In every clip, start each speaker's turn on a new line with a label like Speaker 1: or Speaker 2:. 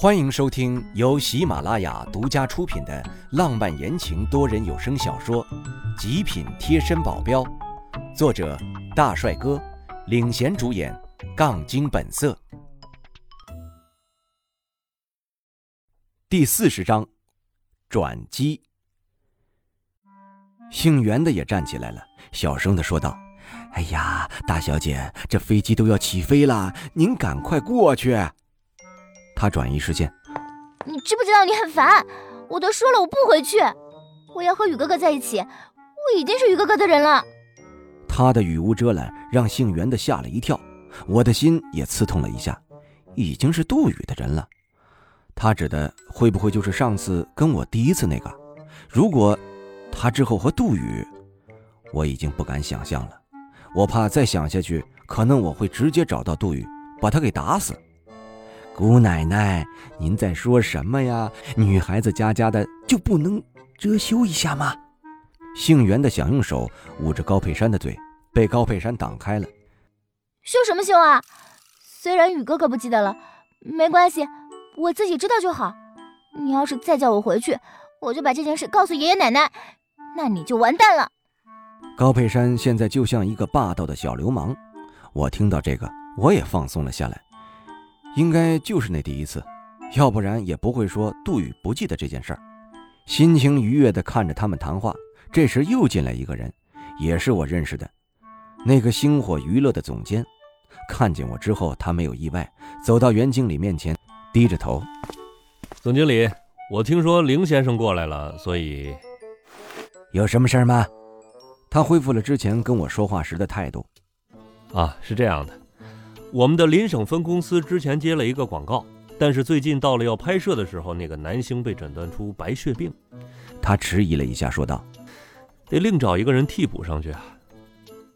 Speaker 1: 欢迎收听由喜马拉雅独家出品的浪漫言情多人有声小说《极品贴身保镖》，作者大帅哥领衔主演，杠精本色。第四十章，转机。姓袁的也站起来了，小声的说道：“哎呀，大小姐，这飞机都要起飞了，您赶快过去。”他转移视线，
Speaker 2: 你知不知道你很烦？我都说了我不回去，我要和宇哥哥在一起，我已经是宇哥哥的人了。
Speaker 1: 他的语无遮拦让姓袁的吓了一跳，我的心也刺痛了一下，已经是杜宇的人了。他指的会不会就是上次跟我第一次那个？如果他之后和杜宇，我已经不敢想象了。我怕再想下去，可能我会直接找到杜宇，把他给打死。姑奶奶，您在说什么呀？女孩子家家的就不能遮羞一下吗？姓袁的想用手捂着高佩珊的嘴，被高佩珊挡开了。
Speaker 2: 羞什么羞啊？虽然宇哥哥不记得了，没关系，我自己知道就好。你要是再叫我回去，我就把这件事告诉爷爷奶奶，那你就完蛋了。
Speaker 1: 高佩珊现在就像一个霸道的小流氓。我听到这个，我也放松了下来。应该就是那第一次，要不然也不会说杜宇不记得这件事儿。心情愉悦地看着他们谈话，这时又进来一个人，也是我认识的，那个星火娱乐的总监。看见我之后，他没有意外，走到袁经理面前，低着头：“
Speaker 3: 总经理，我听说林先生过来了，所以
Speaker 1: 有什么事儿吗？”他恢复了之前跟我说话时的态度。
Speaker 3: 啊，是这样的。我们的邻省分公司之前接了一个广告，但是最近到了要拍摄的时候，那个男星被诊断出白血病。
Speaker 1: 他迟疑了一下，说道：“
Speaker 3: 得另找一个人替补上去啊。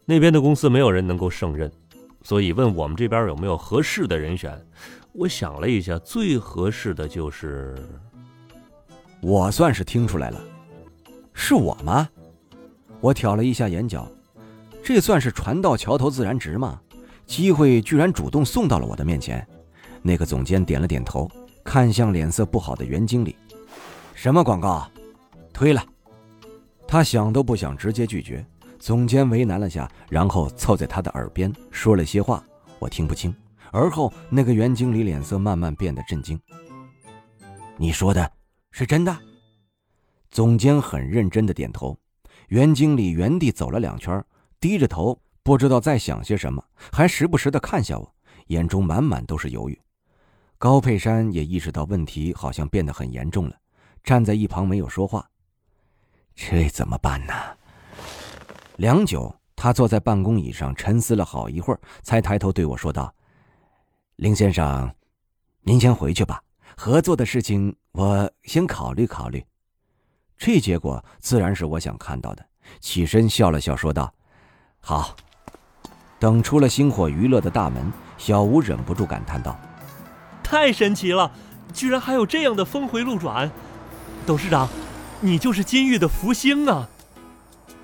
Speaker 3: 那边的公司没有人能够胜任，所以问我们这边有没有合适的人选。我想了一下，最合适的就是
Speaker 1: 我，算是听出来了，是我吗？我挑了一下眼角，这算是船到桥头自然直吗？”机会居然主动送到了我的面前，那个总监点了点头，看向脸色不好的袁经理：“什么广告？推了。”他想都不想直接拒绝。总监为难了下，然后凑在他的耳边说了些话，我听不清。而后那个袁经理脸色慢慢变得震惊：“你说的是真的？”总监很认真的点头。袁经理原地走了两圈，低着头。不知道在想些什么，还时不时的看向我，眼中满满都是犹豫。高佩珊也意识到问题好像变得很严重了，站在一旁没有说话。这怎么办呢？良久，他坐在办公椅上沉思了好一会儿，才抬头对我说道：“林先生，您先回去吧，合作的事情我先考虑考虑。”这结果自然是我想看到的，起身笑了笑说道：“好。”等出了星火娱乐的大门，小吴忍不住感叹道：“
Speaker 3: 太神奇了，居然还有这样的峰回路转！董事长，你就是金玉的福星啊！”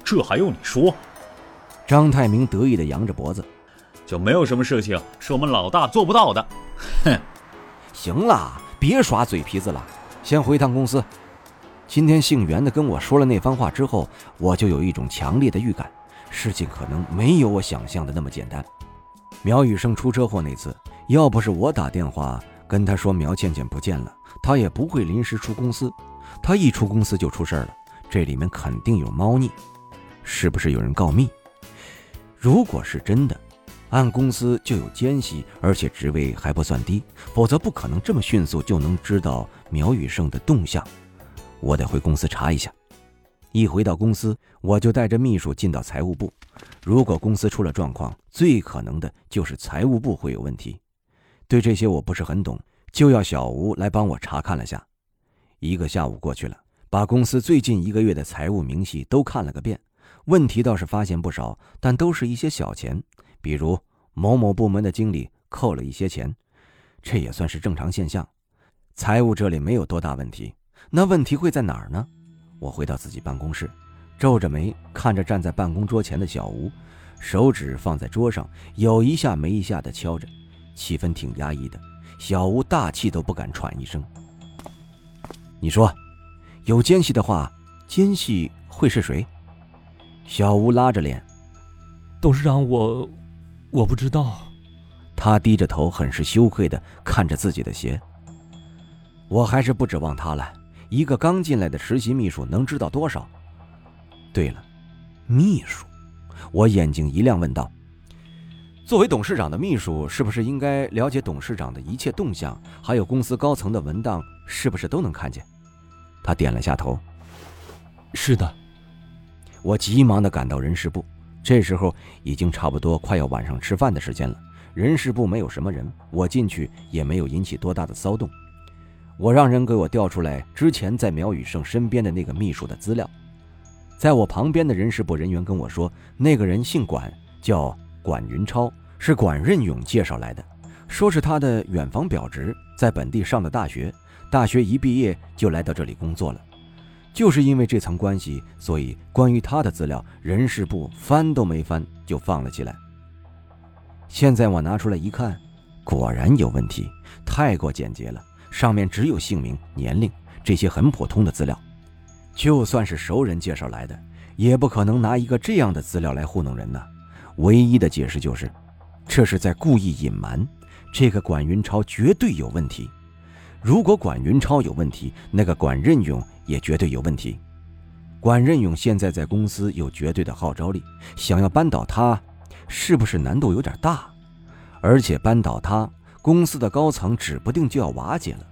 Speaker 4: 这还用你说？
Speaker 1: 张太明得意的扬着脖子：“
Speaker 4: 就没有什么事情是我们老大做不到的。”哼！
Speaker 1: 行了，别耍嘴皮子了，先回趟公司。今天姓袁的跟我说了那番话之后，我就有一种强烈的预感。事情可能没有我想象的那么简单。苗雨生出车祸那次，要不是我打电话跟他说苗倩倩不见了，他也不会临时出公司。他一出公司就出事了，这里面肯定有猫腻。是不是有人告密？如果是真的，按公司就有奸细，而且职位还不算低，否则不可能这么迅速就能知道苗雨生的动向。我得回公司查一下。一回到公司，我就带着秘书进到财务部。如果公司出了状况，最可能的就是财务部会有问题。对这些我不是很懂，就要小吴来帮我查看了下。一个下午过去了，把公司最近一个月的财务明细都看了个遍。问题倒是发现不少，但都是一些小钱，比如某某部门的经理扣了一些钱，这也算是正常现象。财务这里没有多大问题，那问题会在哪儿呢？我回到自己办公室，皱着眉看着站在办公桌前的小吴，手指放在桌上，有一下没一下的敲着，气氛挺压抑的，小吴大气都不敢喘一声。你说，有奸细的话，奸细会是谁？小吴拉着脸，
Speaker 3: 董事长，我我不知道。
Speaker 1: 他低着头，很是羞愧的看着自己的鞋。我还是不指望他了。一个刚进来的实习秘书能知道多少？对了，秘书，我眼睛一亮，问道：“作为董事长的秘书，是不是应该了解董事长的一切动向，还有公司高层的文档，是不是都能看见？”他点了下头：“
Speaker 3: 是的。”
Speaker 1: 我急忙的赶到人事部，这时候已经差不多快要晚上吃饭的时间了。人事部没有什么人，我进去也没有引起多大的骚动。我让人给我调出来之前在苗宇胜身边的那个秘书的资料。在我旁边的人事部人员跟我说，那个人姓管，叫管云超，是管任勇介绍来的，说是他的远房表侄，在本地上的大学，大学一毕业就来到这里工作了。就是因为这层关系，所以关于他的资料，人事部翻都没翻就放了起来。现在我拿出来一看，果然有问题，太过简洁了，上面只有姓名、年龄这些很普通的资料。就算是熟人介绍来的，也不可能拿一个这样的资料来糊弄人呢。唯一的解释就是，这是在故意隐瞒。这个管云超绝对有问题。如果管云超有问题，那个管任勇也绝对有问题。管任勇现在在公司有绝对的号召力，想要扳倒他，是不是难度有点大？而且扳倒他，公司的高层指不定就要瓦解了。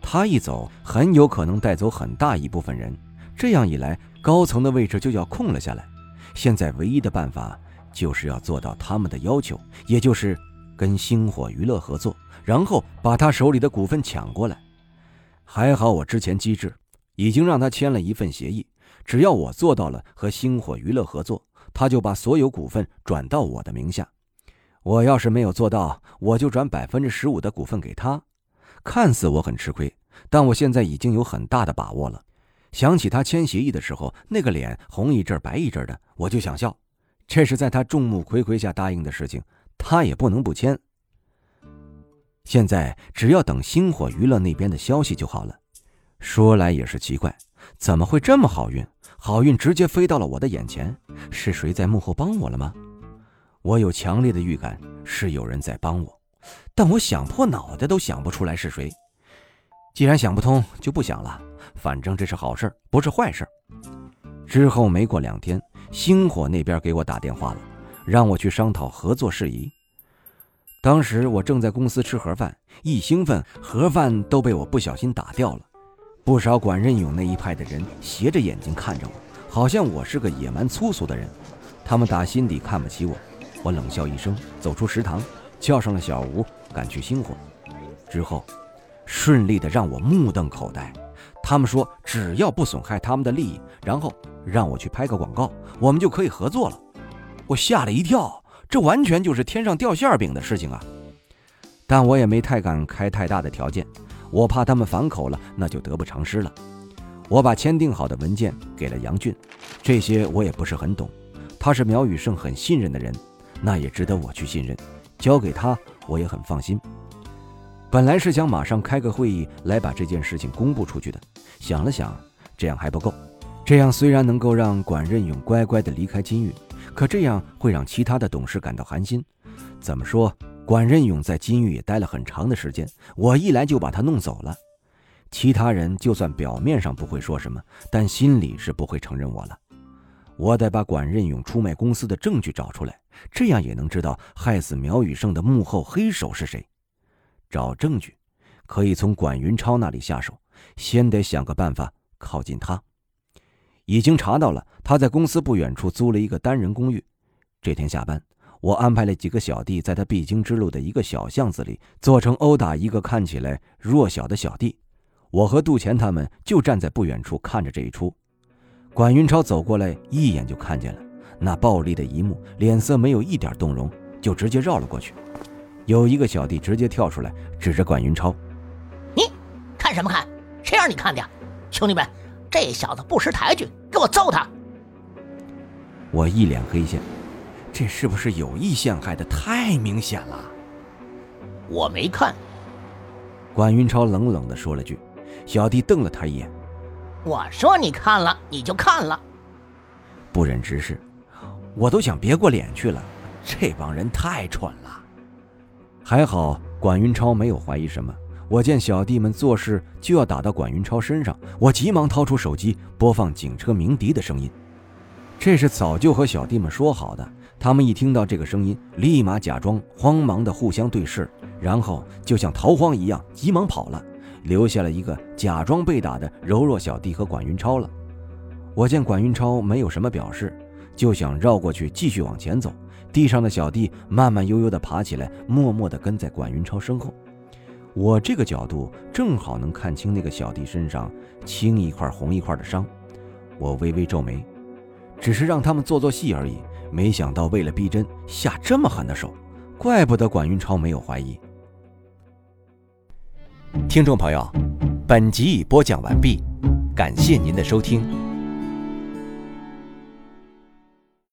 Speaker 1: 他一走，很有可能带走很大一部分人。这样一来，高层的位置就要空了下来。现在唯一的办法就是要做到他们的要求，也就是跟星火娱乐合作，然后把他手里的股份抢过来。还好我之前机智，已经让他签了一份协议，只要我做到了和星火娱乐合作，他就把所有股份转到我的名下。我要是没有做到，我就转百分之十五的股份给他。看似我很吃亏，但我现在已经有很大的把握了。想起他签协议的时候，那个脸红一阵白一阵的，我就想笑。这是在他众目睽睽下答应的事情，他也不能不签。现在只要等星火娱乐那边的消息就好了。说来也是奇怪，怎么会这么好运？好运直接飞到了我的眼前，是谁在幕后帮我了吗？我有强烈的预感是有人在帮我，但我想破脑袋都想不出来是谁。既然想不通，就不想了。反正这是好事不是坏事之后没过两天，星火那边给我打电话了，让我去商讨合作事宜。当时我正在公司吃盒饭，一兴奋，盒饭都被我不小心打掉了。不少管任勇那一派的人斜着眼睛看着我，好像我是个野蛮粗俗的人。他们打心底看不起我。我冷笑一声，走出食堂，叫上了小吴，赶去星火。之后，顺利的让我目瞪口呆。他们说，只要不损害他们的利益，然后让我去拍个广告，我们就可以合作了。我吓了一跳，这完全就是天上掉馅饼的事情啊！但我也没太敢开太大的条件，我怕他们反口了，那就得不偿失了。我把签订好的文件给了杨俊，这些我也不是很懂，他是苗宇胜很信任的人，那也值得我去信任，交给他我也很放心。本来是想马上开个会议来把这件事情公布出去的，想了想，这样还不够。这样虽然能够让管任勇乖乖的离开金域，可这样会让其他的董事感到寒心。怎么说，管任勇在金域也待了很长的时间，我一来就把他弄走了，其他人就算表面上不会说什么，但心里是不会承认我了。我得把管任勇出卖公司的证据找出来，这样也能知道害死苗宇胜的幕后黑手是谁。找证据，可以从管云超那里下手，先得想个办法靠近他。已经查到了，他在公司不远处租了一个单人公寓。这天下班，我安排了几个小弟在他必经之路的一个小巷子里，做成殴打一个看起来弱小的小弟。我和杜钱他们就站在不远处看着这一出。管云超走过来，一眼就看见了那暴力的一幕，脸色没有一点动容，就直接绕了过去。有一个小弟直接跳出来，指着管云超：“
Speaker 5: 你看什么看？谁让你看的？兄弟们，这小子不识抬举，给我揍他！”
Speaker 1: 我一脸黑线，这是不是有意陷害的？太明显了。
Speaker 5: 我没看，
Speaker 1: 管云超冷冷地说了句，小弟瞪了他一眼。
Speaker 5: 我说你看了你就看了，
Speaker 1: 不忍直视，我都想别过脸去了。这帮人太蠢了。还好管云超没有怀疑什么。我见小弟们做事就要打到管云超身上，我急忙掏出手机播放警车鸣笛的声音。这是早就和小弟们说好的。他们一听到这个声音，立马假装慌忙的互相对视，然后就像逃荒一样急忙跑了，留下了一个假装被打的柔弱小弟和管云超了。我见管云超没有什么表示，就想绕过去继续往前走。地上的小弟慢慢悠悠地爬起来，默默地跟在管云超身后。我这个角度正好能看清那个小弟身上青一块红一块的伤。我微微皱眉，只是让他们做做戏而已。没想到为了逼真下这么狠的手，怪不得管云超没有怀疑。听众朋友，本集已播讲完毕，感谢您的收听。